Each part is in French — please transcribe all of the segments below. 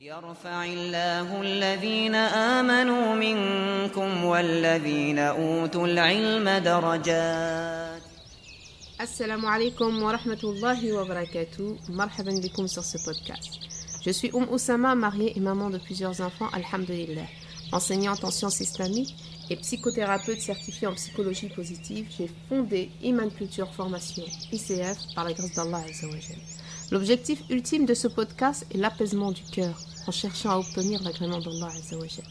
يرفع الله الذين آمنوا منكم والذين أوتوا العلم درجات Assalamu alaikum wa rahmatullahi wa barakatuh. Marhaban bikum sur ce podcast. Je suis Oum Oussama, mariée et maman de plusieurs enfants, alhamdulillah. Enseignante en sciences islamiques et psychothérapeute certifiée en psychologie positive, j'ai fondé Iman Culture Formation, ICF, par la grâce d'Allah Azzawajal. L'objectif ultime de ce podcast est l'apaisement du cœur en cherchant à obtenir l'agrément d'Allah Azzawajal.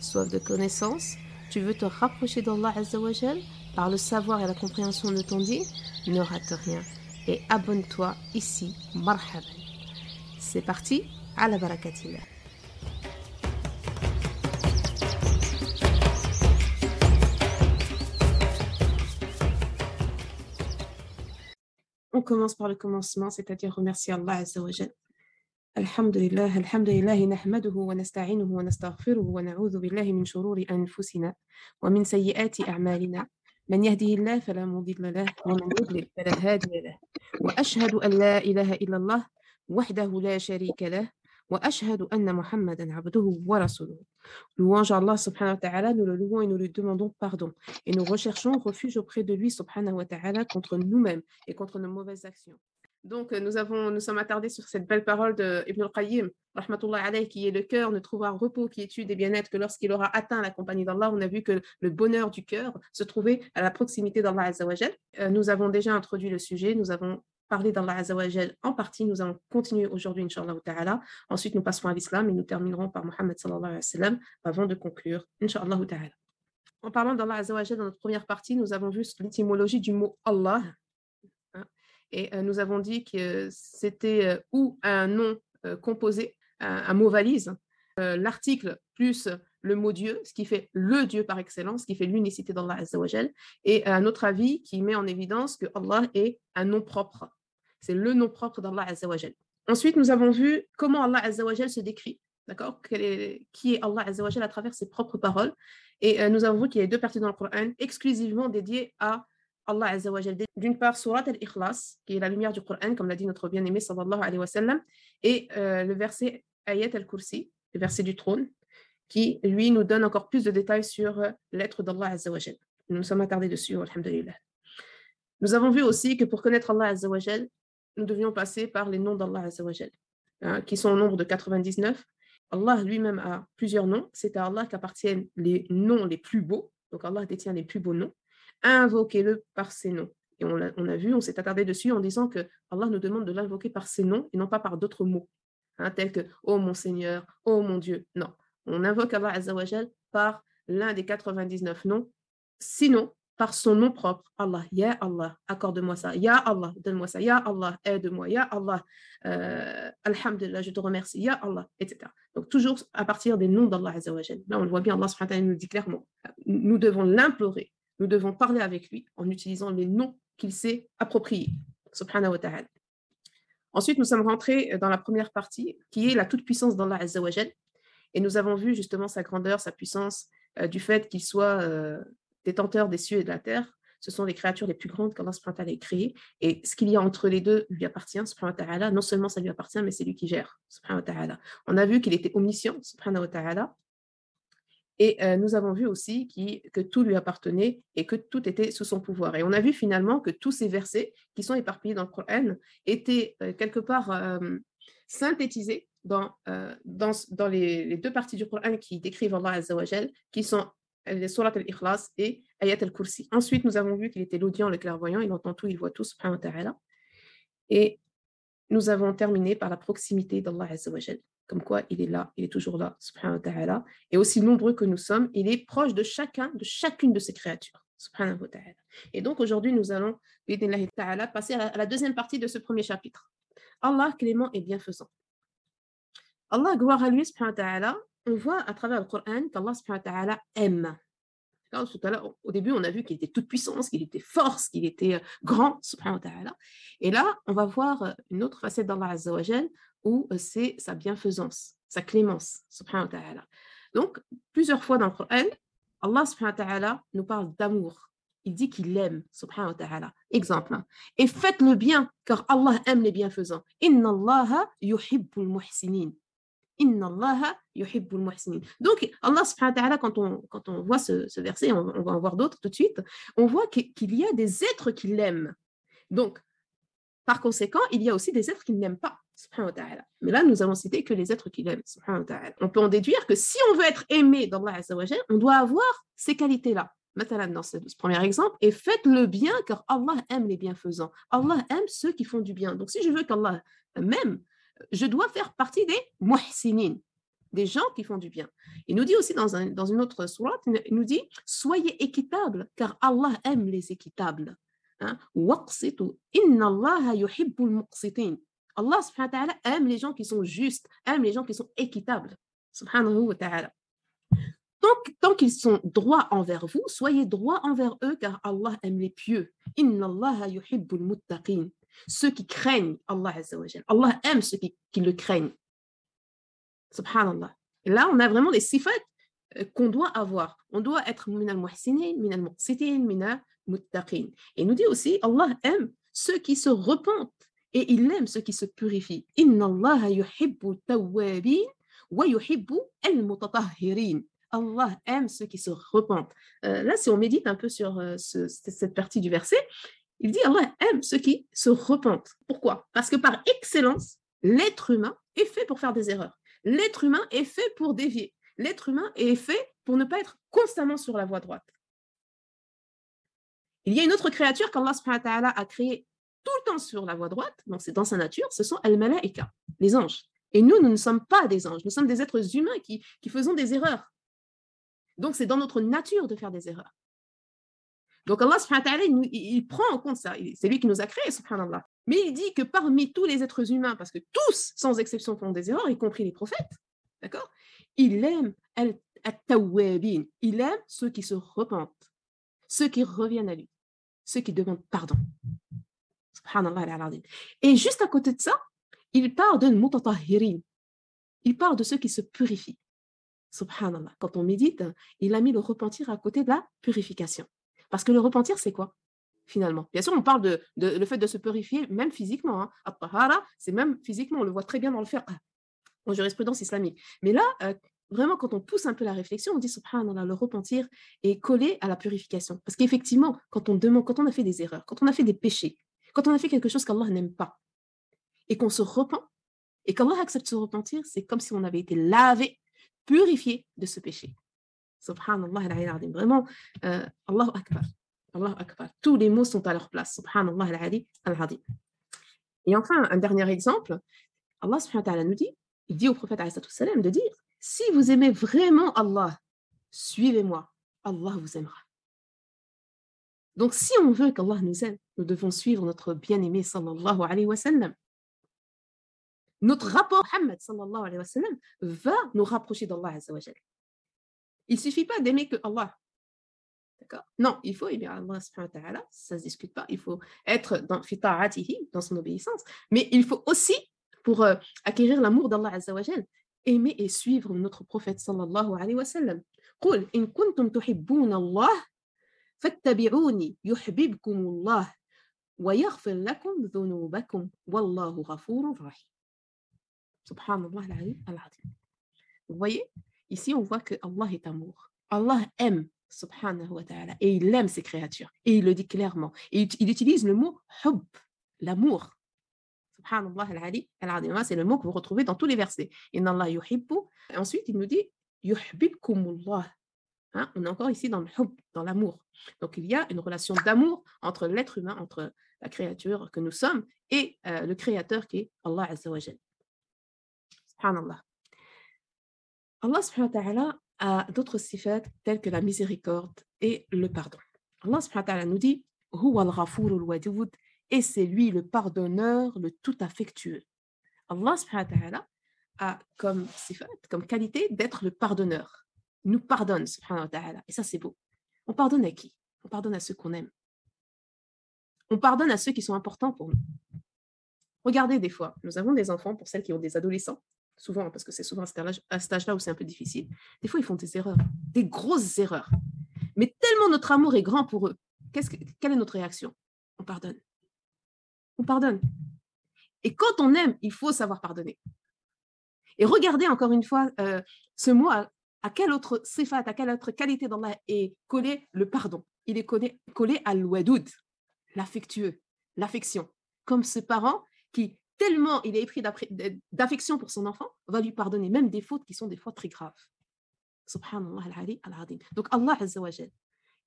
Soif de connaissance, tu veux te rapprocher d'Allah Azzawajal par le savoir et la compréhension de ton dit, ne rate rien et abonne-toi ici, marhaban. C'est parti, à la barakatillah. On commence par le commencement, c'est-à-dire remercier Allah Azzawajal. الحمد لله الحمد لله نحمده ونستعينه ونستغفره ونعوذ بالله من شرور أنفسنا ومن سيئات أعمالنا من يهده الله فلا مضل له ومن يضلل فلا هادي له وأشهد أن لا إله إلا الله وحده لا شريك له وأشهد أن محمدا عبده ورسوله Louange à Allah subhanahu wa ta'ala, nous le louons et nous lui demandons pardon. Et nous recherchons refuge auprès de lui subhanahu wa ta'ala contre nous-mêmes et contre nos mauvaises actions. Donc, nous, avons, nous sommes attardés sur cette belle parole de Ibn al-Qayyim, rahmatullah alayh, qui est le cœur ne trouvera repos, quiétude et bien-être que lorsqu'il aura atteint la compagnie d'Allah. On a vu que le bonheur du cœur se trouvait à la proximité d'Allah Azzawajal. Euh, nous avons déjà introduit le sujet, nous avons parlé d'Allah Azzawajal en partie, nous allons continuer aujourd'hui, Inch'Allah ta'ala. Ensuite, nous passerons à l'islam et nous terminerons par Muhammad sallallahu avant de conclure, Inch'Allah ta'ala. En parlant d'Allah Azzawajal dans notre première partie, nous avons vu l'étymologie du mot Allah, et nous avons dit que c'était ou un nom composé, un, mot valise, l'article plus le mot Dieu, ce qui fait le Dieu par excellence, ce qui fait l'unicité d'Allah Azzawajal, et un autre avis qui met en évidence que Allah est un nom propre. C'est le nom propre d'Allah Azzawajal. Ensuite, nous avons vu comment Allah Azzawajal se décrit, d'accord? Qui est Allah Azzawajal à travers ses propres paroles? Et nous avons vu qu'il y a deux parties dans le Coran exclusivement dédiées à Allah Azzawajal. D'une part, Surat al-Ikhlas, qui est la lumière du Coran, comme l'a dit notre bien-aimé sallallahu alayhi wa sallam, et euh, le verset Ayat al-Kursi, le verset du trône, qui, lui, nous donne encore plus de détails sur euh, l'être d'Allah Azzawajal. Nous nous sommes attardés dessus, alhamdulillah. Nous avons vu aussi que pour connaître Allah Azzawajal, nous devions passer par les noms d'Allah Azzawajal, hein, qui sont au nombre de 99. Allah lui-même a plusieurs noms. C'est à Allah qu'appartiennent les noms les plus beaux. Donc Allah détient les plus beaux noms invoquez-le par ses noms. Et on a, vu, on s'est attardé dessus en disant que Allah nous demande de l'invoquer par ses noms et non pas par d'autres mots, hein, tels que Oh mon Seigneur, Oh mon Dieu. Non, on invoque Allah Azzawajal par l'un des 99 noms, sinon par son nom propre. Allah, Ya Allah, accorde-moi ça. Ya Allah, donne-moi ça. Ya Allah, aide-moi. Ya Allah, euh, Alhamdulillah, je te remercie. Ya Allah, etc. Donc toujours à partir des noms d'Allah Azzawajal. Là, on le voit bien, Allah nous dit clairement, nous devons l'implorer nous devons parler avec lui en utilisant les noms qu'il s'est appropriés. Subhanahu wa ta'ala. Ensuite, nous sommes rentrés dans la première partie, qui est la toute-puissance d'Allah Azzawajal. Et nous avons vu justement sa grandeur, sa puissance, euh, du fait qu'il soit euh, détenteur des cieux et de la terre. Ce sont les créatures les plus grandes qu'Allah ait créées. Et ce qu'il y a entre les deux lui appartient, subhanahu wa ta'ala. Non seulement ça lui appartient, mais c'est lui qui gère, subhanahu wa ta'ala. On a vu qu'il était omniscient, subhanahu wa ta'ala. Et nous avons vu aussi que tout lui appartenait et que tout était sous son pouvoir. Et on a vu finalement que tous ces versets qui sont éparpillés dans le Coran étaient quelque part synthétisés dans, dans, dans les, deux parties du Coran qui décrivent Allah Azzawajal, qui sont les Surat al-Ikhlas et Ayat al-Kursi. Ensuite, nous avons vu qu'il était l'audient, le clairvoyant, il entend tout, il voit tout, subhanahu wa ta'ala. Et nous avons terminé par la proximité d'Allah Azzawajal comme quoi il est là, il est toujours là, subhanahu wa ta'ala. Et aussi nombreux que nous sommes, il est proche de chacun, de chacune de ces créatures, subhanahu wa ta'ala. Et donc aujourd'hui, nous allons, ta'ala, passer à la deuxième partie de ce premier chapitre. Allah clément et bienfaisant. Allah, gloire à lui, subhanahu wa on voit à travers le Coran qu'Allah, subhanahu aime. Tout à au début, on a vu qu'il était toute puissance, qu'il était force, qu'il était euh, grand. Et là, on va voir euh, une autre facette d'Allah Azza wa où c'est sa bienfaisance, sa clémence. Donc, plusieurs fois dans le Coran, Allah nous parle d'amour. Il dit qu'il aime, subhanahu wa. Exemple. Et faites le bien, car Allah aime les bienfaisants. Inna Allah yuhibbul muhsinin. Inna Allah yuhibbul. Donc, Allah subhanahu wa quand on, quand on voit ce, ce verset, on, va en voir d'autres tout de suite, on voit qu'il y a des êtres qui l'aiment. Donc, par conséquent, il y a aussi des êtres qui ne l'aiment pas. Mais là, nous allons citer que les êtres qui l'aiment. On peut en déduire que si on veut être aimé d'Allah on doit avoir ces qualités-là. Dans ce premier exemple, et faites le bien car Allah aime les bienfaisants. Allah aime ceux qui font du bien. Donc, si je veux qu'Allah m'aime, je dois faire partie des muhsinin, des gens qui font du bien. Il nous dit aussi dans, un- dans une autre sourate, il nous dit soyez équitables car Allah aime les équitables. Hein? Allah yuhibbul. Allah aime les gens qui sont justes, aime les gens qui sont équitables. Subhanahu wa ta'ala. Tant qu'ils sont droits envers vous, soyez droits envers eux, car Allah aime les pieux. Inna Allah yuhibbul muttaqin. Ceux qui craignent Allah Azza wa Jal. Allah aime ceux qui, le craignent. Subhanallah. Et là, on a vraiment des sifat euh, qu'on doit avoir. On doit être min al-muhsinin, min al-muqsitin, min al-muttaqin. Et nous dit aussi, Allah aime ceux qui se repentent et il aime ceux qui se purifient. Inna Allah yuhibbu tawwabin wa yuhibbu al-mutatahhirin. Allah aime ceux qui se repentent. Euh, là, si on médite un peu sur euh, ce- cette cette partie du verset, il dit Allah aime ceux qui se repentent. Pourquoi? Parce que par excellence, l'être humain est fait pour faire des erreurs. L'être humain est fait pour dévier. L'être humain est fait pour ne pas être constamment sur la voie droite. Il y a une autre créature qu'Allah a créée tout le temps sur la voie droite, donc c'est dans sa nature, ce sont al-malaika, les anges. Et nous, nous ne sommes pas des anges, nous sommes des êtres humains qui faisons des erreurs. Donc c'est dans notre nature de faire des erreurs. Donc Allah subhanahu il, prend en compte ça. C'est lui qui nous a créés, subhanallah. Mais il dit que parmi tous les êtres humains, parce que tous, sans exception, font des erreurs, y compris les prophètes, d'accord Il aime al- at-tawwabin. Il aime ceux qui se repentent, ceux qui reviennent à lui, ceux qui demandent pardon. Subhanallah. Et juste à côté de ça, il parle de mutatahirin. Il parle de ceux qui se purifient. Subhanallah. Quand on médite, il a mis le repentir à côté de la purification. Parce que le repentir, c'est quoi Finalement? Bien sûr, on parle de, le fait de se purifier, même physiquement. Hein. C'est même physiquement, on le voit très bien dans le fiqh, en jurisprudence islamique. Mais là, euh, vraiment, quand on pousse un peu la réflexion, on dit subhanallah, le repentir est collé à la purification. Parce qu'effectivement, quand on demande, quand on a fait des erreurs, quand on a fait des péchés, quand on a fait quelque chose qu'Allah n'aime pas, et qu'on se repent, et qu'Allah accepte ce repentir, c'est comme si on avait été lavé, purifié de ce péché. Subhanallah al-azim. Vraiment, euh, Allahu Akbar. Allahu Akbar. Tous les mots sont à leur place. Subhanallah al-azim. Et enfin, un dernier exemple, Allah subhanahu wa ta'ala nous dit, il dit au prophète wassalam de dire, si vous aimez vraiment Allah, suivez-moi, Allah vous aimera. Donc si on veut qu'Allah nous aime, nous devons suivre notre bien-aimé sallallahu alayhi wa sallam. Notre rapport à Muhammad sallallahu alayhi wa sallam va nous rapprocher d'Allah azza wa jal. Il ne suffit pas d'aimer que Allah. D'accord Non, il faut aimer Allah subhanahu wa ta'ala, ça ne se discute pas. Il faut être dans, fi ta'atihi, dans son obéissance. Mais il faut aussi, pour euh, acquérir l'amour d'Allah azza wa jal, aimer et suivre notre prophète sallallahu alayhi wa sallam. قل إن كنتم تحبون الله فاتبعوني يحببكم الله ويغفر لكم ذنوبكم والله غفور رحيم. Subhanallah al-ali al-azim. Vous voyez, ici on voit que Allah est amour. Allah aime, subhanahu wa ta'ala, et il aime ses créatures. Et il le dit clairement. Et il, il utilise le mot hub, l'amour. Subhanallah al-ali. C'est le mot que vous retrouvez dans tous les versets. Inna Allah yuhibbu. Ensuite, il nous dit yuhibbukumullah. Hein, on est encore ici dans le hub, dans l'amour. Donc il y a une relation d'amour entre l'être humain, entre la créature que nous sommes et euh, le créateur qui est Allah Azza wa. Subhanallah. Allah subhanahu wa ta'ala a d'autres sifat telles que la miséricorde et le pardon. Allah subhanahu wa ta'ala nous dit et c'est lui le pardonneur, le tout affectueux. Allah subhanahu wa ta'ala a comme sifat, comme qualité d'être le pardonneur. Il nous pardonne subhanahu. Et ça c'est beau. On pardonne à qui? On pardonne à ceux qu'on aime. On pardonne à ceux qui sont importants pour nous. Regardez des fois, nous avons des enfants, pour celles qui ont des adolescents, souvent, parce que c'est souvent à cet âge-là où c'est un peu difficile. Des fois, ils font des erreurs, des grosses erreurs. Mais tellement notre amour est grand pour eux, que- quelle est notre réaction? On pardonne. On pardonne. Et quand on aime, il faut savoir pardonner. Et regardez encore une fois euh, ce mot, à, quelle autre sifat, à quelle autre qualité est collé le pardon? Il est collé, collé à l'ouadoud, l'affectueux, l'affection. Comme ce parent qui, tellement il est épris d'affection pour son enfant, va lui pardonner même des fautes qui sont des fois très graves. Subhanallah al-Ali al-Adim. Donc Allah Azza wa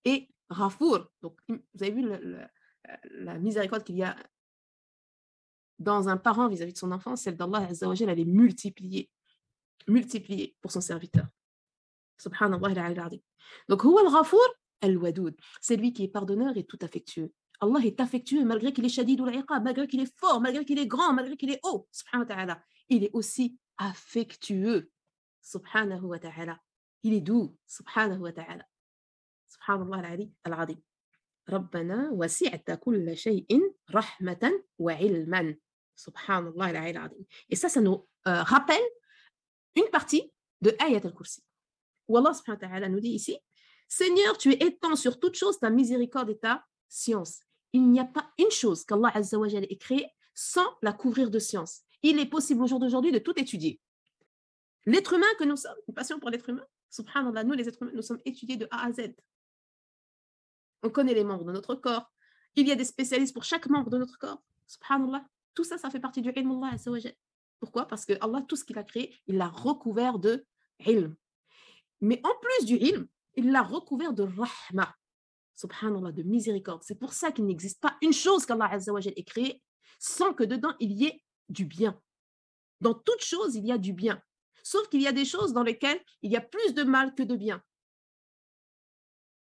Et Rafour, donc vous avez vu la miséricorde qu'il y a dans un parent vis-à-vis de son enfant, celle d'Allah Azza wa elle est multipliée, multipliée pour son serviteur. Subhanallah al-Adim. Donc, Huwa al-Ghafour al-Wadoud. C'est lui qui est pardonneur et tout affectueux. Allah est affectueux malgré qu'il est shadid ou malgré qu'il est fort, malgré qu'il est grand, malgré qu'il est haut. Subhanahu wa ta'ala. Il est aussi affectueux. Subhanahu wa ta'ala. Il est doux. Subhanahu wa ta'ala. Subhanallah al-Adim. ربنا وسعت كل شيء رحمة وعلما Subhanallah al-Azim. Et ça, ça nous euh, rappelle une partie de Ayat al-Kursi. Où Allah subhanahu wa ta'ala nous dit ici Seigneur, tu étends sur toute chose ta miséricorde et ta science. Il n'y a pas une chose qu'Allah Azza wa ait créée sans la couvrir de science. Il est possible au jour d'aujourd'hui de tout étudier. L'être humain que nous sommes, une passion pour l'être humain, nous les êtres humains, nous sommes étudiés de A à Z. On connaît les membres de notre corps. Il y a des spécialistes pour chaque membre de notre corps. Subhanallah. Tout ça, ça fait partie du ilm Allah. Pourquoi? Parce que Allah, tout ce qu'il a créé, il l'a recouvert de ilm. Mais en plus du ilm, il l'a recouvert de rahma. Subhanallah, de miséricorde. C'est pour ça qu'il n'existe pas une chose qu'Allah ait créée sans que dedans il y ait du bien. Dans toute chose, il y a du bien. Sauf qu'il y a des choses dans lesquelles il y a plus de mal que de bien.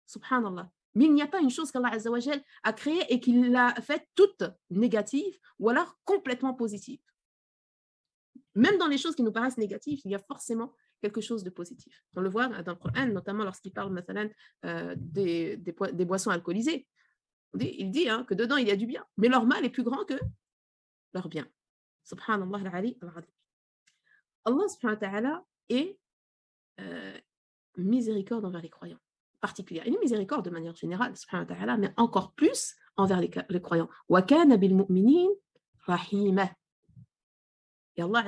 Subhanallah. Mais il n'y a pas une chose qu'Allah a créée et qu'il l'a faite toute négative ou alors complètement positive. Même dans les choses qui nous paraissent négatives, il y a forcément quelque chose de positif. On le voit dans le Coran, notamment lorsqu'il parle euh, des, boissons alcoolisées. Il dit hein, que dedans, il y a du bien, mais leur mal est plus grand que leur bien. Subhanallah al-Ali Allah subhanahu wa ta'ala est euh, miséricorde envers les croyants particulière. Il est miséricorde de manière générale, mais encore plus envers les, les croyants. Et Allah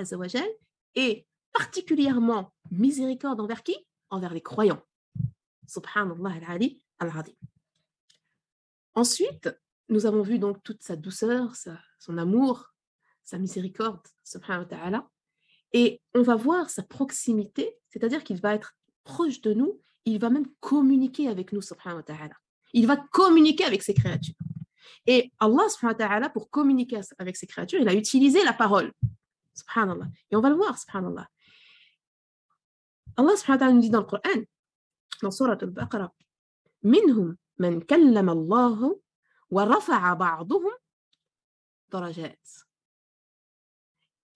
est particulièrement miséricorde envers qui? Envers les croyants. Subhanallah al-Ali. Ensuite, nous avons vu donc toute sa douceur, son amour, sa miséricorde, subhanahu. Et on va voir sa proximité, c'est-à-dire qu'il va être proche de nous il va même communiquer avec nous, subhanahu. Il va communiquer avec ses créatures. Et Allah, subhanahu pour communiquer avec ses créatures, il a utilisé la parole. Subhanallah. Et on va le voir, subhanallah. Allah, subhanahu wa ta'ala, nous dit dans le Coran, dans Surah Al-Baqarah, منهم من كلم الله ورفع بعضهم درجات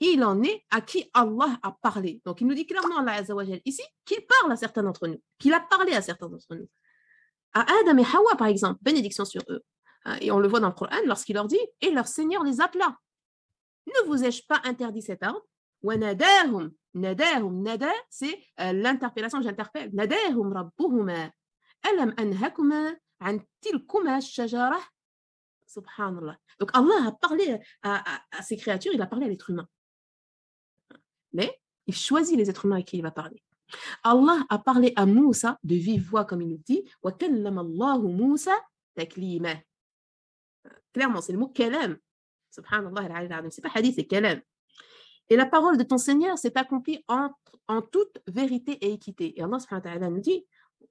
il en est à qui Allah a parlé. Donc, il nous dit clairement, Allah Azzawajal, ici, qu'il parle à certains d'entre nous, qu'il a parlé à certains d'entre nous. À Adam et Hawa, par exemple, bénédiction sur eux. Hein, et on le voit dans le Coran lorsqu'il leur dit, et leur Seigneur les appela. Ne vous ai-je pas interdit cet ordre وَنَدَاهُمْ نَدَاهُمْ nada, c'est euh, l'interpellation, j'interpelle. نَدَاهُمْ رَبُّهُمَا أَلَمْ أَنْهَكُمَا عَنْ تِلْكُمَا الشَّجَرَةِ Subhanallah. Donc Allah a parlé à, à, à, ces créatures, il a parlé à l'être humain mais il choisit les êtres humains avec qui il va parler. Allah a parlé à Moussa de vive voix, comme il nous dit, Moussa Clairement, c'est le mot kalam. Subhanallah, c'est pas hadith, c'est kalam. Et la parole de ton Seigneur s'est accomplie en, en, toute vérité et équité. Et Allah subhanahu wa ta'ala nous dit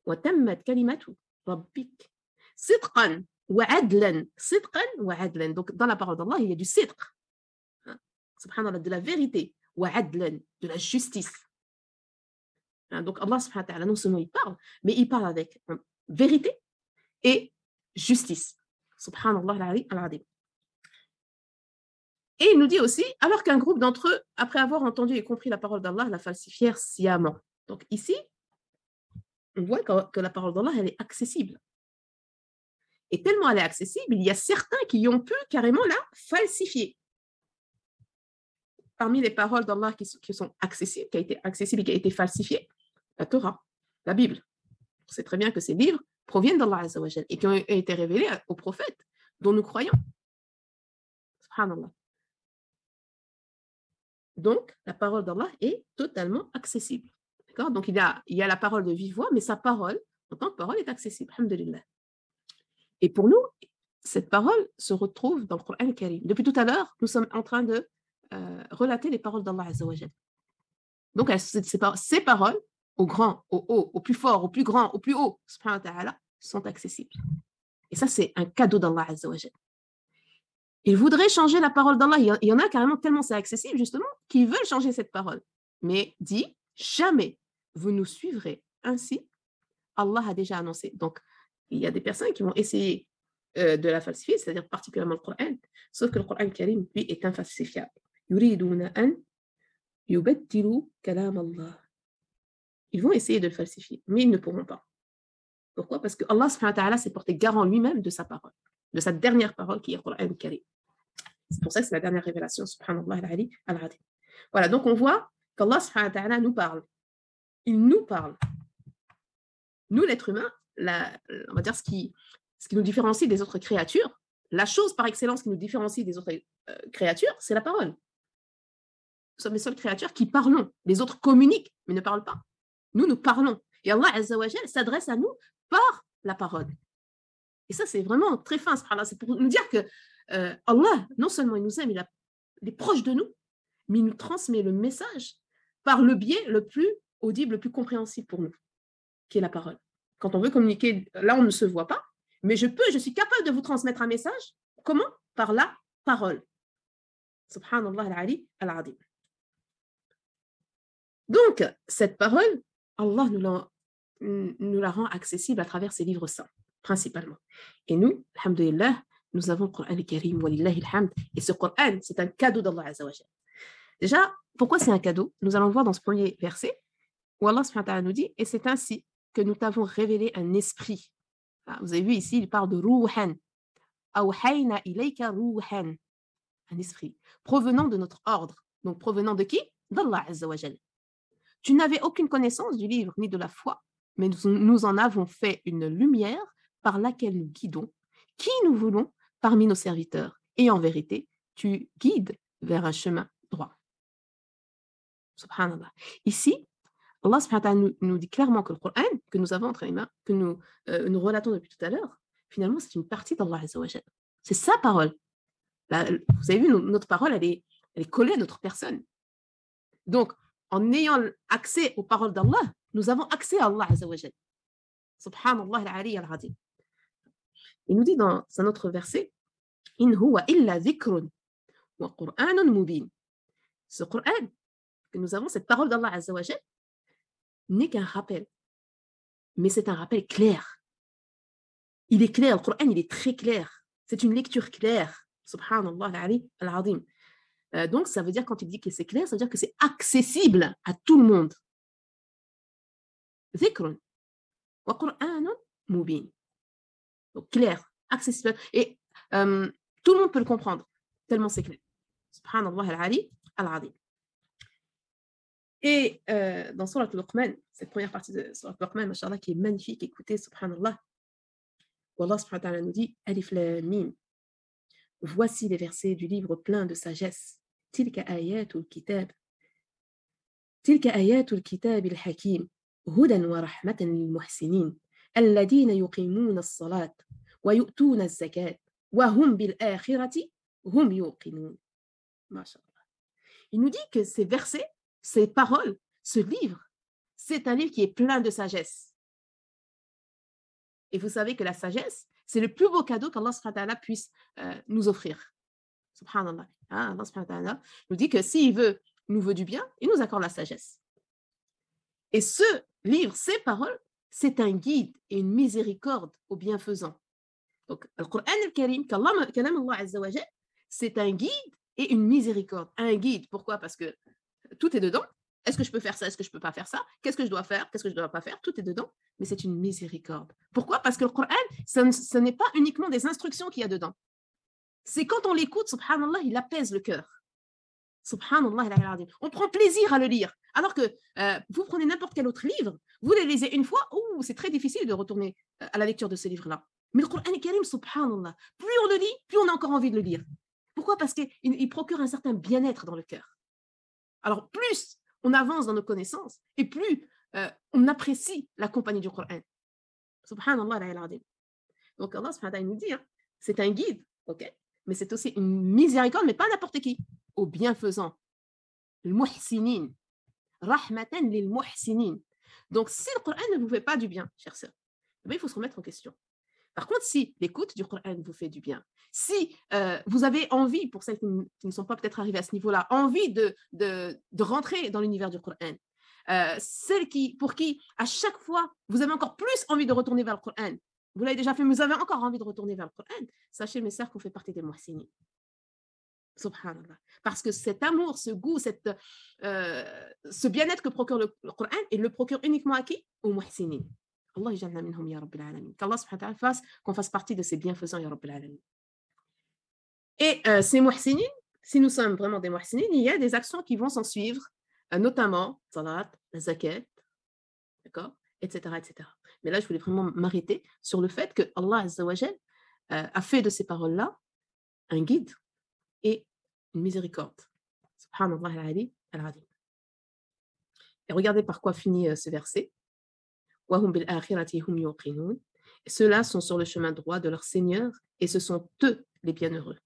wa tammat kalimatou, Donc, dans la parole d'Allah, il y a du sidq. Hein. Subhanallah, de la vérité. wa adlan De la justice. Hein. Donc, Allah subhanahu wa ta'ala, non seulement il parle, mais il parle avec hein, vérité et justice. Subhanallah al-azim. Et il nous dit aussi, alors qu'un groupe d'entre eux, après avoir entendu et compris la parole d'Allah, la falsifièrent sciemment. Donc ici, on voit que, la parole d'Allah, elle est accessible. Et tellement elle est accessible, il y a certains qui ont pu carrément la falsifier parmi les paroles d'Allah qui, sont accessibles, qui a été accessible et qui a été falsifiée, la Torah, la Bible. On sait très bien que ces livres proviennent d'Allah et qui ont été révélés aux prophètes dont nous croyons. Subhanallah. Donc, la parole d'Allah est totalement accessible. D'accord? Donc, il y, a, la parole de vive voix, mais sa parole, en tant que parole, est accessible. Alhamdulillah. Et pour nous, cette parole se retrouve dans le Coran Karim. Depuis tout à l'heure, nous sommes en train de euh, relater les paroles d'Allah Azzawajal. Donc, ces, paroles, au grand, au haut, au plus fort, au plus grand, au plus haut, sont accessibles. Et ça, c'est un cadeau d'Allah Azzawajal. Ils voudraient changer la parole d'Allah. Il y en a carrément tellement c'est accessible, justement, qu'ils veulent changer cette parole. Mais dit, jamais vous nous suivrez ainsi. Allah a déjà annoncé. Donc, il y a des personnes qui vont essayer euh, de la falsifier, c'est-à-dire particulièrement le Coran, sauf que le Coran Karim, lui, est infalsifiable. Ils vont essayer de le falsifier, mais ils ne pourront pas. Pourquoi? Parce que Allah s'est porté garant lui-même de sa parole, de sa dernière parole qui est Coran Karim. C'est pour ça que c'est la dernière révélation, subhanallah al-ali al Voilà, donc on voit qu'Allah nous parle. Il nous parle. Nous, l'être humain, on va dire ce qui, ce qui nous différencie des autres créatures, la chose par excellence qui nous différencie des autres euh, créatures, c'est la parole. Nous sommes les seules créatures qui parlons. Les autres communiquent, mais ne parlent pas. Nous, nous parlons. Et Allah s'adresse à nous par la parole. Et ça, c'est vraiment très fin, c'est pour nous dire que euh, Allah, non seulement il nous aime, il, est proche de nous, mais il nous transmet le message par le biais le plus audible, le plus compréhensible pour nous, qui est la parole. Quand on veut communiquer, là, on ne se voit pas, mais je peux, je suis capable de vous transmettre un message. Comment? Par la parole. Subhanallah al-Ali al-Adim. Donc, cette parole, Allah nous la, nous la rend accessible à travers ses livres saints, principalement. Et nous, alhamdulillah, nous avons le Coran al-Karim, et ce Coran, c'est un cadeau d'Allah Azzawajal. Déjà, pourquoi c'est un cadeau? Nous allons voir dans ce premier verset où Allah nous dit, et c'est ainsi que nous t'avons révélé un esprit. Ah, vous avez vu ici, il parle de ruhan. ilayka ruhan. Un esprit provenant de notre ordre. Donc provenant de qui? D'Allah Azzawajal. Tu n'avais aucune connaissance du livre ni de la foi, mais nous, nous en avons fait une lumière par laquelle nous guidons qui nous voulons parmi nos serviteurs. Et en vérité, tu guides vers un chemin droit. Subhanallah. Ici, Allah subhanahu nous, dit clairement que le Coran que nous avons entre les mains, que nous, euh, nous relatons depuis tout à l'heure, finalement, c'est une partie d'Allah C'est sa parole. vous avez vu, notre parole, elle est, collée à notre personne. Donc, en ayant accès aux paroles d'Allah, nous avons accès à Allah Subhanallah al-Ali al-Radim. Il nous dit dans un autre verset In huwa illa dhikrun wa Qur'anun mubin. Ce Coran que nous avons, cette parole d'Allah Azzawajal, n'est qu'un rappel, mais c'est un rappel clair. Il est clair, le Coran, il est très clair. C'est une lecture claire. Subhanallah al-Azim. Euh, donc, ça veut dire, quand il dit que c'est clair, ça veut dire que c'est accessible à tout le monde. Dhikrun wa Qur'anun mubin donc, clair, accessible. Et euh, tout le monde peut le comprendre, tellement c'est clair. Subhanallah al-Ali, al-Adim. Et euh, dans Surat al-Luqman, cette première partie de Surat al-Luqman, machallah, qui est magnifique, écoutez, subhanallah, Allah subhanahu wa ta'ala nous dit, Alif la mim, voici les versets du livre plein de sagesse, tilka ayatul kitab, tilka ayatul kitab al-hakim, hudan wa rahmatan lil muhsinin, alladina yuqimuna as-salat, ويؤتون الزكاة وهم بالآخرة هم يوقنون ما شاء الله Il nous dit que ces versets, ces paroles, ce livre, c'est un livre qui est plein de sagesse. Et vous savez que la sagesse, c'est le plus beau cadeau qu'Allah puisse euh, nous offrir. Subhanallah. Hein, Allah nous dit que s'il veut, nous veut du bien, il nous accorde la sagesse. Et ce livre, ces paroles, c'est un guide et une miséricorde aux bienfaisants. donc, le Coran al-Karim, c'est un guide et une miséricorde. Un guide, pourquoi? Parce que tout est dedans. Est-ce que je peux faire ça? Est-ce que je ne peux pas faire ça? Qu'est-ce que je dois faire? Qu'est-ce que je ne dois pas faire? Tout est dedans, mais c'est une miséricorde. Pourquoi? Parce que le Coran, ce n'est pas uniquement des instructions qu'il y a dedans. C'est quand on l'écoute, subhanallah, il apaise le cœur. Subhanallah, on prend plaisir à le lire. Alors que euh, vous prenez n'importe quel autre livre, vous les lisez une fois, c'est très difficile de retourner euh, à la lecture de ce livre-là. Mais le Coran Karim, subhanallah, plus on le lit, plus on a encore envie de le lire. Pourquoi? Parce qu'il il procure un certain bien-être dans le cœur. Alors, plus on avance dans nos connaissances et plus euh, on apprécie la compagnie du Coran. Subhanallah, al Donc, Allah subhanahu nous dit, hein, c'est un guide, ok? Mais c'est aussi une miséricorde, mais pas n'importe qui, aux bienfaisants. Le muhsinin. Rahmatan lil muhsinin. Donc, si le Coran ne vous fait pas du bien, chers sœurs, eh il faut se remettre en question. Par contre, si l'écoute du Coran vous fait du bien, si euh, vous avez envie, pour celles qui, ne sont pas peut-être arrivées à ce niveau-là, envie de, de, rentrer dans l'univers du Coran, euh, celles qui, pour qui, à chaque fois, vous avez encore plus envie de retourner vers le Coran, vous l'avez déjà fait, mais vous avez encore envie de retourner vers le Coran, sachez, mes sœurs, qu'on fait partie des muhsinin. Subhanallah. Parce que cet amour, ce goût, cette, euh, ce bien-être que procure le, Coran, il le procure uniquement à qui? Aux muhsinin. Allah Rabbil alamin. Qu'Allah subhanahu wa fasse qu'on fasse partie de ces bienfaisants ya Rabbil alamin. Et euh, ces muhsinin, si nous sommes vraiment des muhsinin, il y a des actions qui vont s'en suivre, euh, notamment salat, la zakat, d'accord, etc., etc. Mais là, je voulais vraiment m'arrêter sur le fait que Allah Azzawajal, euh, a fait de ces paroles-là un guide et une miséricorde. Subhanallah al-Ali al-Adim. Et regardez par quoi finit ce verset. Ceux-là sont sur le chemin droit de leur Seigneur et ce sont eux les bienheureux.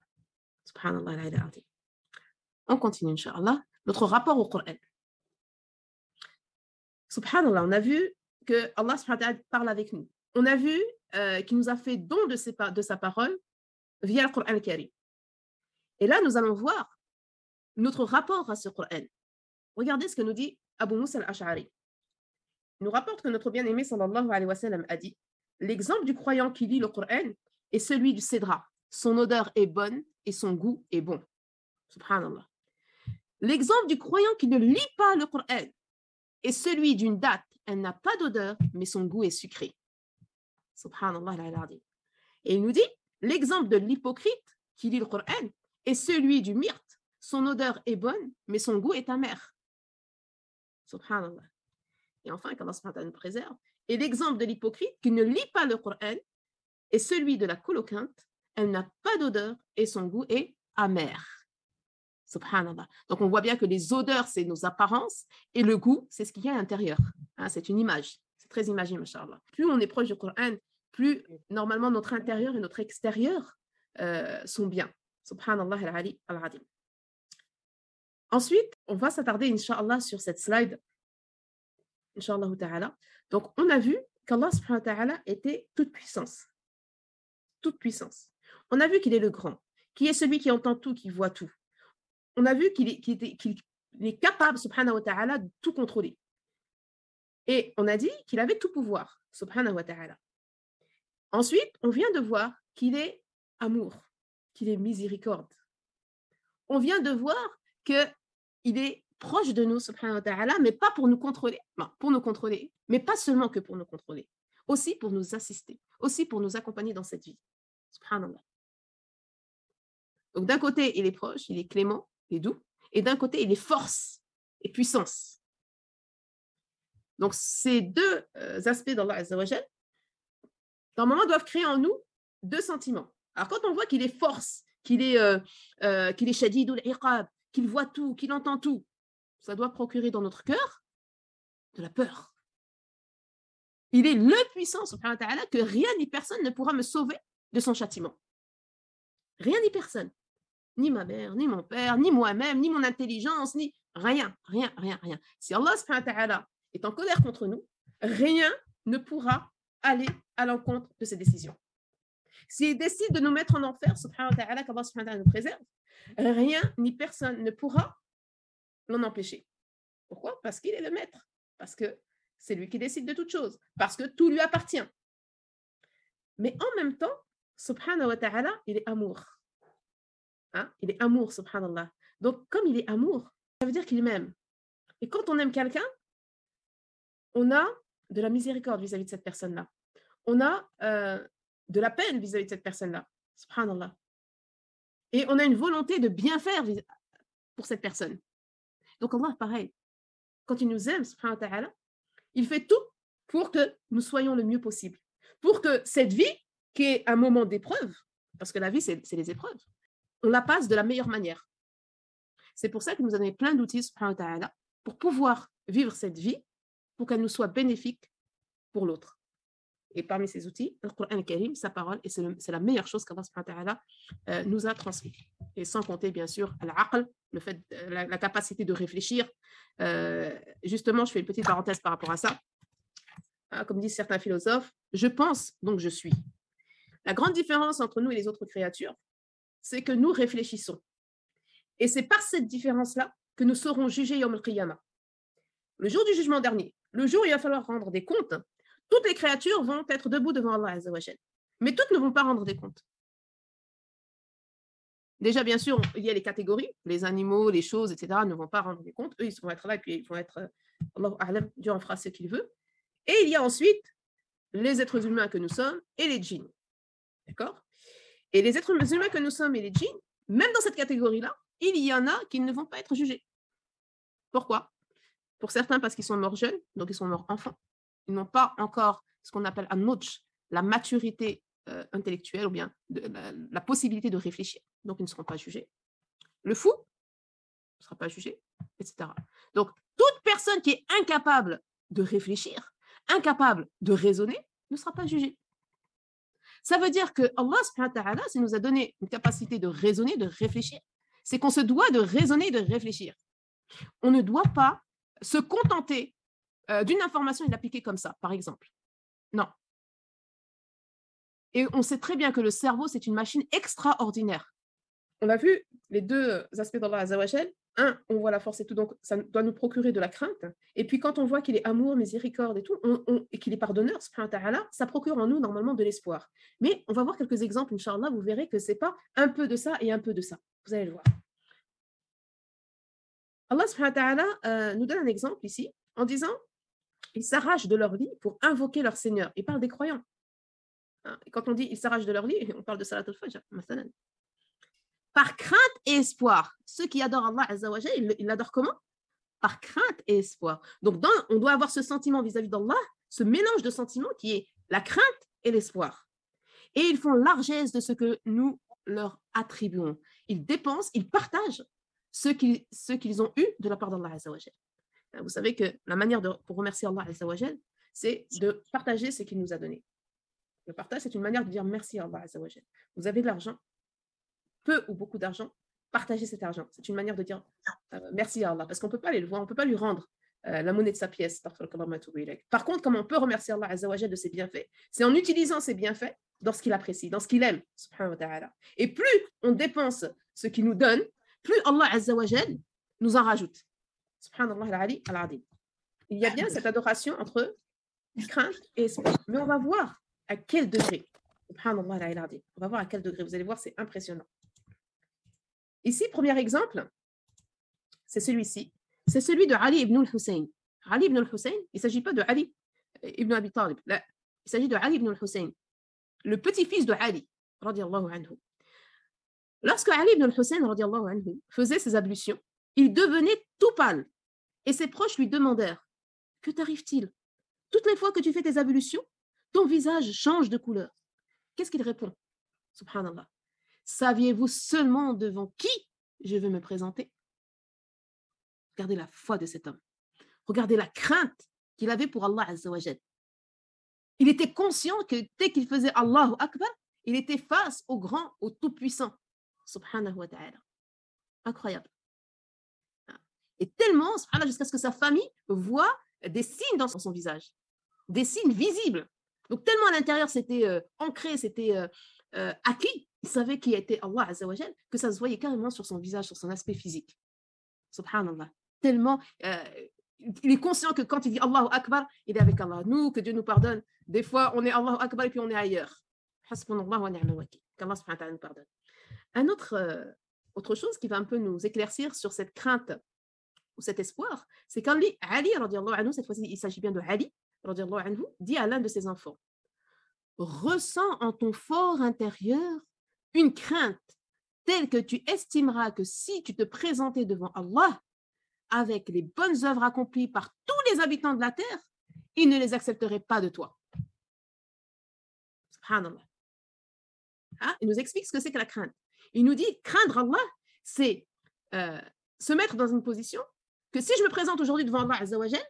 Subhanallah On continue, Inch'Allah, notre rapport au Coran. Subhanallah, on a vu que Allah parle avec nous. On a vu euh, qu'il nous a fait don de, sa parole via le Coran al Et là, nous allons voir notre rapport à ce Coran. Regardez ce que nous dit Abu Musa al-Ash'ari nous rapporte que notre bien-aimé sallallahu alayhi wa sallam a dit L'exemple du croyant qui lit le Coran est celui du cédra. Son odeur est bonne et son goût est bon. Subhanallah. L'exemple du croyant qui ne lit pas le Coran est celui d'une date. Elle n'a pas d'odeur, mais son goût est sucré. Subhanallah. Et il nous dit L'exemple de l'hypocrite qui lit le Coran est celui du myrte. Son odeur est bonne, mais son goût est amer. Subhanallah. Et enfin, qu'Allah nous préserve. Et l'exemple de l'hypocrite qui ne lit pas le Coran est celui de la coloquinte. Elle n'a pas d'odeur et son goût est amer. Subhanallah. Donc on voit bien que les odeurs, c'est nos apparences et le goût, c'est ce qu'il y a à l'intérieur. Hein, c'est une image. C'est très imagé, machallah. Plus on est proche du Coran, plus normalement notre intérieur et notre extérieur euh, sont bien. Subhanallah al-Ali al-Adim. Ensuite, on va s'attarder, Inch'Allah, sur cette slide ta'ala. Donc, on a vu qu'Allah était toute puissance. Toute puissance. On a vu qu'il est le grand, qui est celui qui entend tout, qui voit tout. On a vu qu'il est, est, capable, subhanahu wa ta'ala, de tout contrôler. Et on a dit qu'il avait tout pouvoir, subhanahu wa ta'ala. Ensuite, on vient de voir qu'il est amour, qu'il est miséricorde. On vient de voir qu'il est proche de nous, subhanahu wa ta'ala, mais pas pour nous contrôler, pour nous contrôler, mais pas seulement que pour nous contrôler, aussi pour nous assister, aussi pour nous accompagner dans cette vie. Donc d'un côté, il est proche, il est clément, il est doux, et d'un côté, il est force et puissance. Donc ces deux euh, aspects d'Allah Azzawajal, normalement, doivent créer en nous deux sentiments. Alors quand on voit qu'il est force, qu'il est, euh, euh, qu'il est shadid ou qu'il voit tout, qu'il entend tout, ça doit procurer dans notre cœur de la peur. Il est le puissant, subhanahu wa ta'ala, que rien ni personne ne pourra me sauver de son châtiment. Rien ni personne. Ni ma mère, ni mon père, ni moi-même, ni mon intelligence, ni rien, rien, rien, rien. Si Allah subhanahu wa est en colère contre nous, rien ne pourra aller à l'encontre de ses décisions. S'il décide de nous mettre en enfer, subhanahu wa ta'ala, qu'Allah subhanahu wa nous préserve, rien ni personne ne pourra l'en empêcher. Pourquoi? Parce qu'il est le maître, parce que c'est lui qui décide de toutes choses, parce que tout lui appartient. Mais en même temps, subhanahu wa ta'ala, il est amour. Hein? Il est amour, subhanallah. Donc, comme il est amour, ça veut dire qu'il m'aime. Et quand on aime quelqu'un, on a de la miséricorde vis-à-vis de cette personne-là. On a euh, de la peine vis-à-vis de cette personne-là. Subhanallah. Et on a une volonté de bien faire pour cette personne. Donc Allah, pareil, quand il nous aime, il fait tout pour que nous soyons le mieux possible. Pour que cette vie, qui est un moment d'épreuve, parce que la vie, c'est les épreuves, on la passe de la meilleure manière. C'est pour ça qu'il nous a donné plein d'outils, pour pouvoir vivre cette vie, pour qu'elle nous soit bénéfique pour l'autre. Et parmi ces outils, le Coran al-Karim, sa parole, et c'est la meilleure chose qu'Allah euh, nous a transmis. Et sans compter, bien sûr, l'aql, le fait, la, la, capacité de réfléchir. Euh, justement, je fais une petite parenthèse par rapport à ça. Ah, comme disent certains philosophes, je pense, donc je suis. La grande différence entre nous et les autres créatures, c'est que nous réfléchissons. Et c'est par cette différence-là que nous serons jugés Yom al Le jour du jugement dernier, le jour où il va falloir rendre des comptes, toutes les créatures vont être debout devant Allah Azzawajal. Mais toutes ne vont pas rendre des comptes. Déjà, bien sûr, il y a les catégories, les animaux, les choses, etc., ne vont pas rendre des comptes. Eux, ils vont être là puis ils vont être, Allah A'lam, Dieu en fera ce qu'il veut. Et il y a ensuite les êtres humains que nous sommes et les djinns. D'accord? Et les êtres humains que nous sommes et les djinns, même dans cette catégorie-là, il y en a qui ne vont pas être jugés. Pourquoi? Pour certains, parce qu'ils sont morts jeunes, donc ils sont morts enfants ils n'ont pas encore ce qu'on appelle un notch, la maturité euh, intellectuelle ou bien la, possibilité de réfléchir. Donc, ils ne seront pas jugés. Le fou ne sera pas jugé, etc. Donc, toute personne qui est incapable de réfléchir, incapable de raisonner, ne sera pas jugée. Ça veut dire que Allah, s'il nous a donné une capacité de raisonner, de réfléchir, c'est qu'on se doit de raisonner de réfléchir. On ne doit pas se contenter euh, d'une information et l'appliquer comme ça, par exemple. Non. Et on sait très bien que le cerveau, c'est une machine extraordinaire. On a vu les deux aspects d'Allah Azawajal. Un, on voit la force et tout, donc ça doit nous procurer de la crainte. Et puis quand on voit qu'il est amour, miséricorde et tout, et qu'il est pardonneur, ça procure en nous normalement de l'espoir. Mais on va voir quelques exemples, Inch'Allah, vous verrez que c'est pas un peu de ça et un peu de ça. Vous allez le voir. Allah euh, nous donne un exemple ici en disant ils s'arrachent de leur vie pour invoquer leur Seigneur. Il parle des croyants. Hein, quand on dit ils s'arrachent de leur vie, on parle de Salat al-Fajr, par crainte et espoir. Ceux qui adorent Allah Azzawajal, ils l'adorent comment? Par crainte et espoir. Donc, on doit avoir ce sentiment vis-à-vis d'Allah, ce mélange de sentiments qui est la crainte et l'espoir. Et ils font largesse de ce que nous leur attribuons. Ils dépensent, ils partagent ce qu'ils ont eu de la part d'Allah Azzawajal. Vous savez que la manière de, pour remercier Allah, c'est de partager ce qu'il nous a donné. Le partage, c'est une manière de dire merci à Allah. Vous avez de l'argent, peu ou beaucoup d'argent, partagez cet argent. C'est une manière de dire euh, merci à Allah, parce qu'on ne peut pas aller le voir, on ne peut pas lui rendre euh, la monnaie de sa pièce. Par contre, comment on peut remercier Allah de ses bienfaits C'est en utilisant ses bienfaits dans ce qu'il apprécie, dans ce qu'il aime. Et plus on dépense ce qu'il nous donne, plus Allah nous en rajoute. Subhanallah al Il y a bien cette adoration entre crainte et espoir. Mais on va voir à quel degré. Subhanallah al On va voir à quel degré. Vous allez voir, c'est impressionnant. Ici, premier exemple, c'est celui-ci. C'est celui de Ali ibn al-Hussein. Ali ibn al-Hussein, il ne s'agit pas de Ali ibn Abi Talib. il s'agit de Ali ibn al-Hussein, le petit-fils de Ali. Anhu. Lorsque Ali ibn al-Hussein anhu, faisait ses ablutions, il devenait tout pâle. Et ses proches lui demandèrent Que t'arrive-t-il? Toutes les fois que tu fais tes ablutions, ton visage change de couleur. Qu'est-ce qu'il répond? Subhanallah. Saviez-vous seulement devant qui je veux me présenter? Regardez la foi de cet homme. Regardez la crainte qu'il avait pour Allah Azzawajal. Il était conscient que dès qu'il faisait Allahu Akbar, il était face au grand, au tout-puissant. Subhanahu wa ta'ala. Incroyable. Et tellement, jusqu'à ce que sa famille voit des signes dans son visage, des signes visibles. Donc tellement à l'intérieur c'était euh, ancré, c'était euh, euh, acquis, il savait qui était Allah Azzawajal, que ça se voyait carrément sur son visage, sur son aspect physique. Subhanallah. Tellement, il est conscient que quand il dit Allahu Akbar, il est avec Allah. Nous, que Dieu nous pardonne, des fois on est Allahu Akbar et puis on est ailleurs. Qu'Allah nous pardonne. Un autre, autre chose qui va un peu nous éclaircir sur cette crainte ou cet espoir, c'est quand Ali, anhu, cette fois-ci il s'agit bien de Ali, anhu, dit à l'un de ses enfants, ressens en ton fort intérieur une crainte telle que tu estimeras que si tu te présentais devant Allah avec les bonnes œuvres accomplies par tous les habitants de la terre, il ne les accepterait pas de toi. Subhanallah. Ah, il nous explique ce que c'est que la crainte. Il nous dit craindre Allah, c'est euh, se mettre dans une position que si je me présente aujourd'hui devant Allah Azzawajal,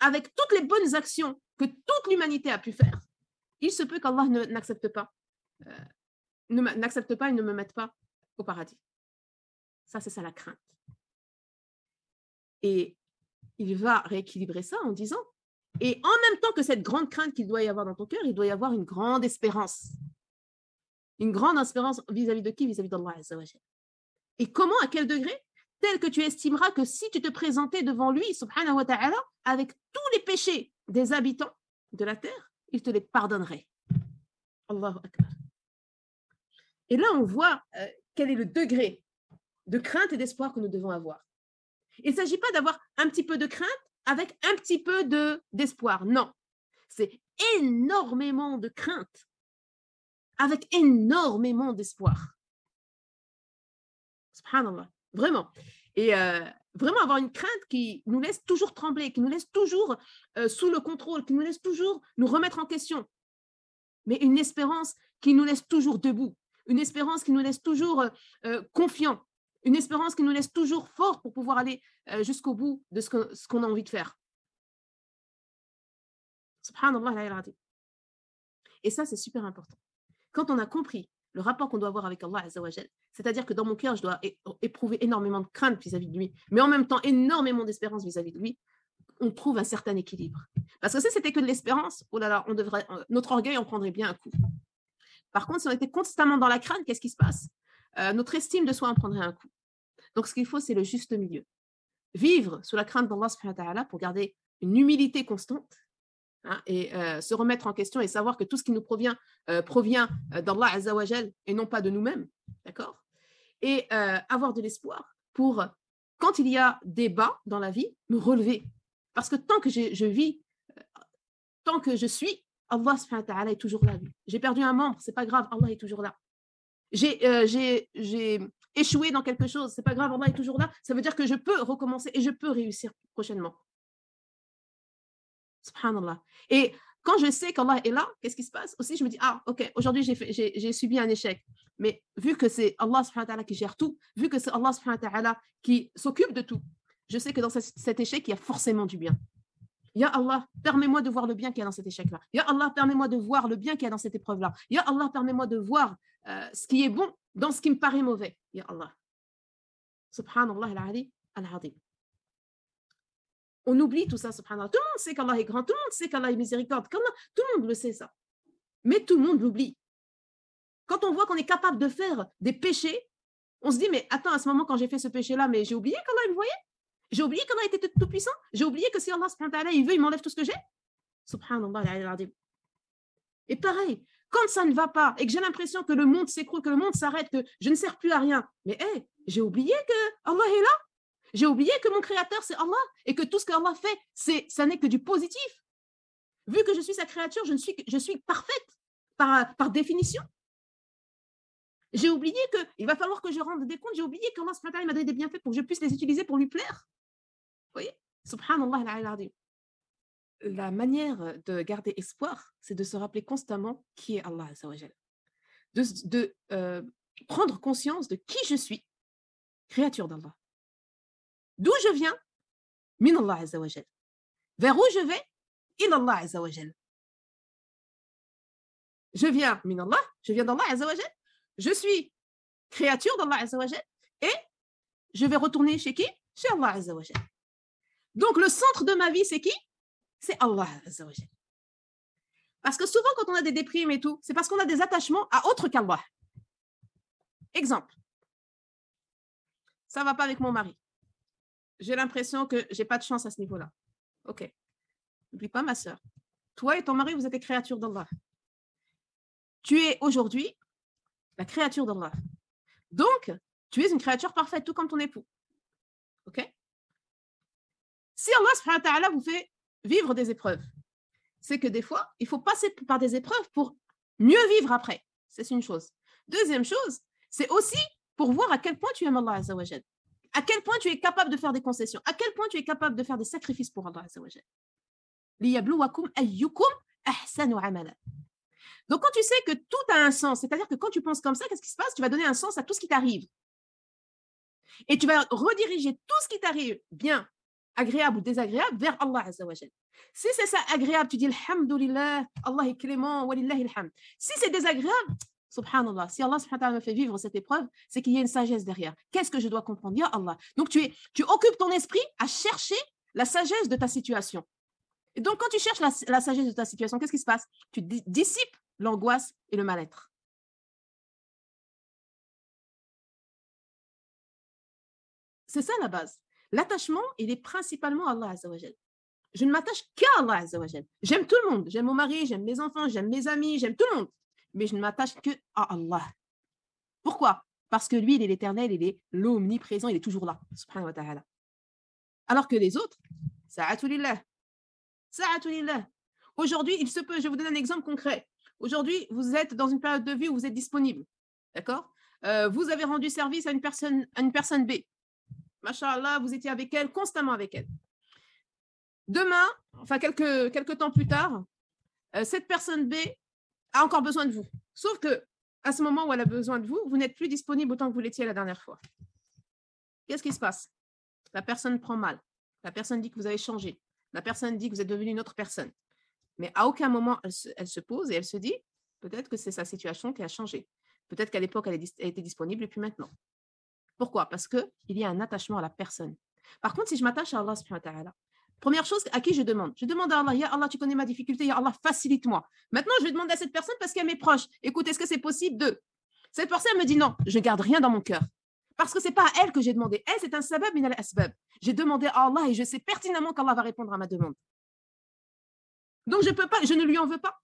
avec toutes les bonnes actions que toute l'humanité a pu faire, il se peut qu'Allah n'accepte pas, euh, n'accepte pas et ne me mette pas au paradis. Ça, c'est ça la crainte. Et il va rééquilibrer ça en disant, et en même temps que cette grande crainte qu'il doit y avoir dans ton cœur, il doit y avoir une grande espérance. Une grande espérance vis-à-vis de qui? Vis-à-vis d'Allah. Et comment, à quel degré? Tel que tu estimeras que si tu te présentais devant lui, subhanahu wa ta'ala, avec tous les péchés des habitants de la terre, il te les pardonnerait. Allahu Akbar. Et là, on voit euh, quel est le degré de crainte et d'espoir que nous devons avoir. Il ne s'agit pas d'avoir un petit peu de crainte avec un petit peu de, d'espoir. Non, c'est énormément de crainte avec énormément d'espoir. Subhanallah, vraiment. Et euh, vraiment avoir une crainte qui nous laisse toujours trembler, qui nous laisse toujours euh, sous le contrôle, qui nous laisse toujours nous remettre en question. Mais une espérance qui nous laisse toujours debout, une espérance qui nous laisse toujours euh, confiants, une espérance qui nous laisse toujours fort pour pouvoir aller jusqu'au bout de ce qu'on a envie de faire. Subhanallah. Et ça, c'est super important. Quand on a compris le rapport qu'on doit avoir avec Allah, c'est-à-dire que dans mon cœur, je dois éprouver énormément de crainte vis-à-vis de lui, mais en même temps énormément d'espérance vis-à-vis de lui, on trouve un certain équilibre. Parce que si c'était que de l'espérance, oh là là, on devrait, euh, notre orgueil en prendrait bien un coup. Par contre, si on était constamment dans la crainte, qu'est-ce qui se passe? Euh, Notre estime de soi en prendrait un coup. Donc, ce qu'il faut, c'est le juste milieu. Vivre sous la crainte d'Allah pour garder une humilité constante Hein, et euh, se remettre en question et savoir que tout ce qui nous provient euh, provient euh, d'Allah Azzawajal et non pas de nous-mêmes, d'accord? Et avoir de l'espoir pour, quand il y a des bas dans la vie, me relever. Parce que tant que je, vis, tant que je suis, Allah est toujours là. J'ai perdu un membre, c'est pas grave, Allah est toujours là. J'ai échoué dans quelque chose, c'est pas grave, Allah est toujours là. Ça veut dire que je peux recommencer et je peux réussir prochainement. Subhanallah. Et quand je sais qu'Allah est là, qu'est-ce qui se passe? Aussi, je me dis, ah, ok, aujourd'hui, j'ai subi un échec. Mais vu que c'est Allah qui gère tout, vu que c'est Allah qui s'occupe de tout, je sais que dans cet échec, il y a forcément du bien. Ya Allah, permets-moi de voir le bien qu'il y a dans cet échec-là. Ya Allah, permets-moi de voir le bien qu'il y a dans cette épreuve-là. Ya Allah, permets-moi de voir euh, ce qui est bon dans ce qui me paraît mauvais. Ya Allah. Subhanallah al-Ali al-Azim on oublie tout ça, subhanallah. Tout le monde sait qu'Allah est grand, tout le monde sait qu'Allah est miséricorde, tout le monde le sait ça. Mais tout le monde l'oublie. Quand on voit qu'on est capable de faire des péchés, on se dit, mais attends, à ce moment, quand j'ai fait ce péché-là, mais j'ai oublié qu'Allah me voyait? J'ai oublié qu'Allah était tout puissant? J'ai oublié que si Allah il veut, il m'enlève tout ce que j'ai? Subhanallah. Et pareil, quand ça ne va pas et que j'ai l'impression que le monde s'écroule, que le monde s'arrête, que je ne sers plus à rien, mais hé, j'ai oublié que Allah est là? J'ai oublié que mon créateur, c'est Allah et que tout ce qu'Allah fait, c'est, ça n'est que du positif. Vu que je suis sa créature, je, ne suis, je suis parfaite par, par définition. J'ai oublié qu'il va falloir que je rende des comptes. J'ai oublié qu'Allah m'a donné des bienfaits pour que je puisse les utiliser pour lui plaire. Vous voyez Subhanallah La manière de garder espoir, c'est de se rappeler constamment qui est Allah. De, de euh, prendre conscience de qui je suis, créature d'Allah. D'où je viens? Min Allah Azzawajal. Vers où je vais? In Allah Azzawajal. Je viens min Allah, je viens d'Allah Azzawajal. Je suis créature d'Allah Azzawajal. Et je vais retourner chez qui? Chez Allah Azzawajal. Donc le centre de ma vie, c'est qui? C'est Allah Azzawajal. Parce que souvent, quand on a des déprimes et tout, c'est parce qu'on a des attachements à autre qu'Allah. Exemple. Ça ne va pas avec mon mari j'ai l'impression que j'ai pas de chance à ce niveau-là. Ok. N'oublie pas, ma soeur. Toi et ton mari, vous êtes des créatures d'Allah. Tu es aujourd'hui la créature d'Allah. Donc, tu es une créature parfaite, tout comme ton époux. Ok? Si Allah vous fait vivre des épreuves, c'est que des fois, il faut passer par des épreuves pour mieux vivre après. C'est une chose. Deuxième chose, c'est aussi pour voir à quel point tu aimes Allah Azzawajal à quel point tu es capable de faire des concessions, à quel point tu es capable de faire des sacrifices pour Allah Donc quand tu sais que tout a un sens, c'est-à-dire que quand tu penses comme ça, qu'est-ce qui se passe? Tu vas donner un sens à tout ce qui t'arrive. Et tu vas rediriger tout ce qui t'arrive, bien, agréable ou désagréable, vers Allah Azzawajal. Si c'est ça agréable, tu dis Alhamdulillah, Allah est clément, walillahi. Si c'est désagréable, subhanallah, si Allah subhanahu me fait vivre cette épreuve, c'est qu'il y a une sagesse derrière. Qu'est-ce que je dois comprendre? Ya Allah. Donc tu, es, tu occupes ton esprit à chercher la sagesse de ta situation. Et donc quand tu cherches la, sagesse de ta situation, qu'est-ce qui se passe? Tu dissipes l'angoisse et le mal-être. C'est ça la base. L'attachement, il est principalement à Allah. Je ne m'attache qu'à Allah. J'aime tout le monde. J'aime mon mari, j'aime mes enfants, j'aime mes amis, j'aime tout le monde. Mais je ne m'attache que à Allah. Pourquoi? Parce que lui, il est l'éternel, il est l'omniprésent, il est toujours là. Alors que les autres, sa'atulillah. Sa'atulillah. Aujourd'hui, il se peut, je vais vous donner un exemple concret. Aujourd'hui, vous êtes dans une période de vie où vous êtes disponible. D'accord? Euh, Vous avez rendu service à une personne, à une personne B. Masha'Allah, vous étiez avec elle, constamment avec elle. Demain, enfin quelques, quelques temps plus tard, euh, cette personne B a encore besoin de vous. Sauf que à ce moment où elle a besoin de vous, vous n'êtes plus disponible autant que vous l'étiez la dernière fois. Qu'est-ce qui se passe? La personne prend mal. La personne dit que vous avez changé. La personne dit que vous êtes devenu une autre personne. Mais à aucun moment, elle se, pose et elle se dit, peut-être que c'est sa situation qui a changé. Peut-être qu'à l'époque, elle, elle était disponible et puis maintenant. Pourquoi? Parce qu'il y a un attachement à la personne. Par contre, si je m'attache à Allah, première chose, à qui je demande? Je demande à Allah, Ya Allah, tu connais ma difficulté, Ya Allah, facilite-moi. Maintenant, je vais demander à cette personne parce qu'elle m'est proche. Écoute, est-ce que c'est possible de? Cette personne me dit non, je ne garde rien dans mon cœur. Parce que ce n'est pas à elle que j'ai demandé. Elle, c'est un sabab min al-asbab. J'ai demandé à Allah et je sais pertinemment qu'Allah va répondre à ma demande. Donc, je peux pas, je ne lui en veux pas.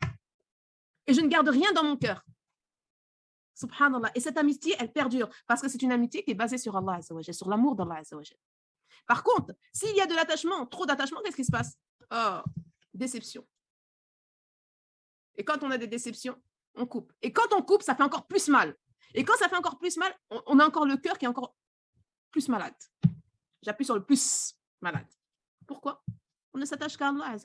Et je ne garde rien dans mon cœur. Subhanallah. Et cette amitié, elle perdure parce que c'est une amitié qui est basée sur Allah, sur l'amour d'Allah. Par contre, s'il y a de l'attachement, trop d'attachement, qu'est-ce qui se passe? Oh, déception. Et quand on a des déceptions, on coupe. Et quand on coupe, ça fait encore plus mal. Et quand ça fait encore plus mal, on, a encore le cœur qui est encore plus malade. J'appuie sur le plus malade. Pourquoi? On ne s'attache qu'à Allah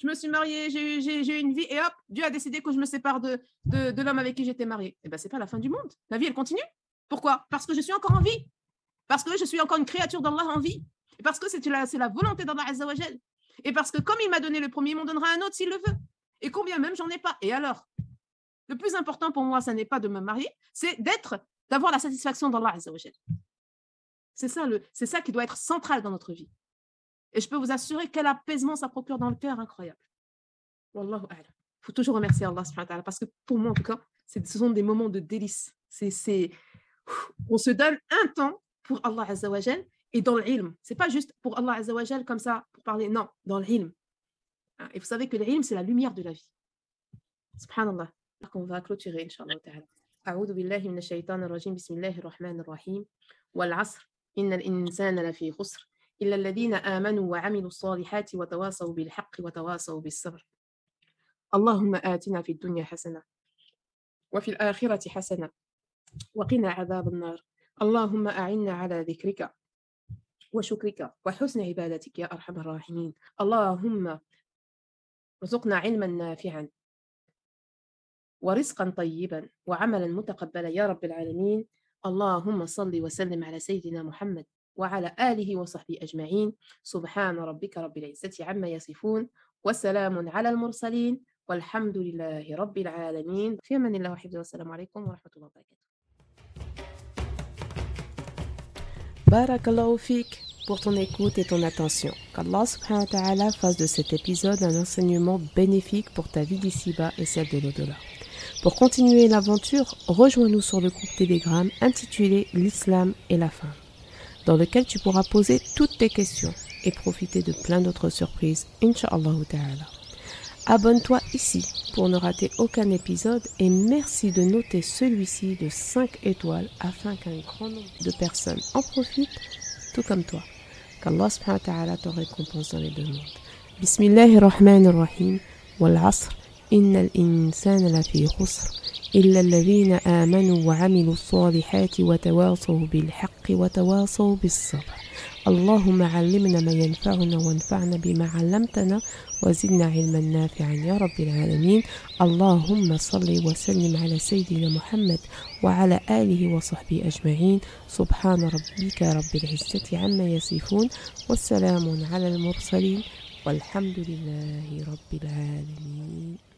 je me suis mariée, j'ai eu une vie et hop, Dieu a décidé que je me sépare de, de, l'homme avec qui j'étais mariée. Eh bien, ce n'est pas la fin du monde. La vie, elle continue. Pourquoi? Parce que je suis encore en vie. Parce que je suis encore une créature d'Allah en vie. Et parce que c'est la, la volonté d'Allah. Et parce que comme il m'a donné le premier, il m'en donnera un autre s'il le veut. Et combien même j'en ai pas. Et alors Le plus important pour moi, ce n'est pas de me marier, c'est d'être, d'avoir la satisfaction d'Allah. C'est ça, ça qui doit être central dans notre vie. Et je peux vous assurer quel apaisement ça procure dans le cœur incroyable. Wallahu Il faut toujours remercier Allah parce que pour moi, en tout cas, ce sont des moments de délice. C'est, on se donne un temps pour Allah Azzawajal et dans l'ilm. Ce n'est pas juste pour Allah Azzawajal comme ça, pour parler, non, dans l'ilm. Hein, et vous savez que l'ilm, c'est la lumière de la vie. Subhanallah. On va clôturer, Inch'Allah. أعوذ بالله من الشيطان الرجيم بسم الله الرحمن الرحيم والعصر إن الإنسان لفي خسر إلا الذين آمنوا وعملوا الصالحات وتواصوا بالحق وتواصوا بالصبر اللهم آتنا في الدنيا حسنة وفي الآخرة حسنة وقنا عذاب النار اللهم أعنا على ذكرك وشكرك وحسن عبادتك يا أرحم الراحمين. اللهم ارزقنا علما نافعا ورزقا طيبا وعملا متقبلا يا رب العالمين. اللهم صل وسلم على سيدنا محمد وعلى آله وصحبه أجمعين. سبحان ربك رب العزة عما يصفون وسلام على المرسلين والحمد لله رب العالمين. في أمان الله وحفظه. والسلام عليكم ورحمة الله وبركاته. Barakallahu fik pour ton écoute et ton attention. Qu'Allah subhanahu wa ta'ala fasse de cet épisode un enseignement bénéfique pour ta vie d'ici-bas et celle de l'au-delà. Pour continuer l'aventure, rejoins-nous sur le groupe Telegram intitulé L'Islam et la femme dans lequel tu pourras poser toutes tes questions et profiter de plein d'autres surprises, Inch'Allah ta'ala. Abonne-toi ici pour ne rater aucun épisode et merci de noter celui-ci de 5 étoiles afin qu'un grand nombre de personnes en profitent, tout comme toi. Qu'Allah subhanahu wa ta'ala te récompense dans les deux mondes. Bismillahirrahmanirrahim. Wal asr. Innal insana lafi khusr. إلا الذين آمنوا وعملوا الصالحات وتواصوا بالحق وتواصوا بالصبر اللهم علمنا ما ينفعنا وانفعنا بما علمتنا وزدنا علما نافعا يا رب العالمين. اللهم صل وسلم على سيدنا محمد وعلى آله وصحبه أجمعين. سبحان ربك رب العزة عما يصفون والسلام على المرسلين والحمد لله رب العالمين.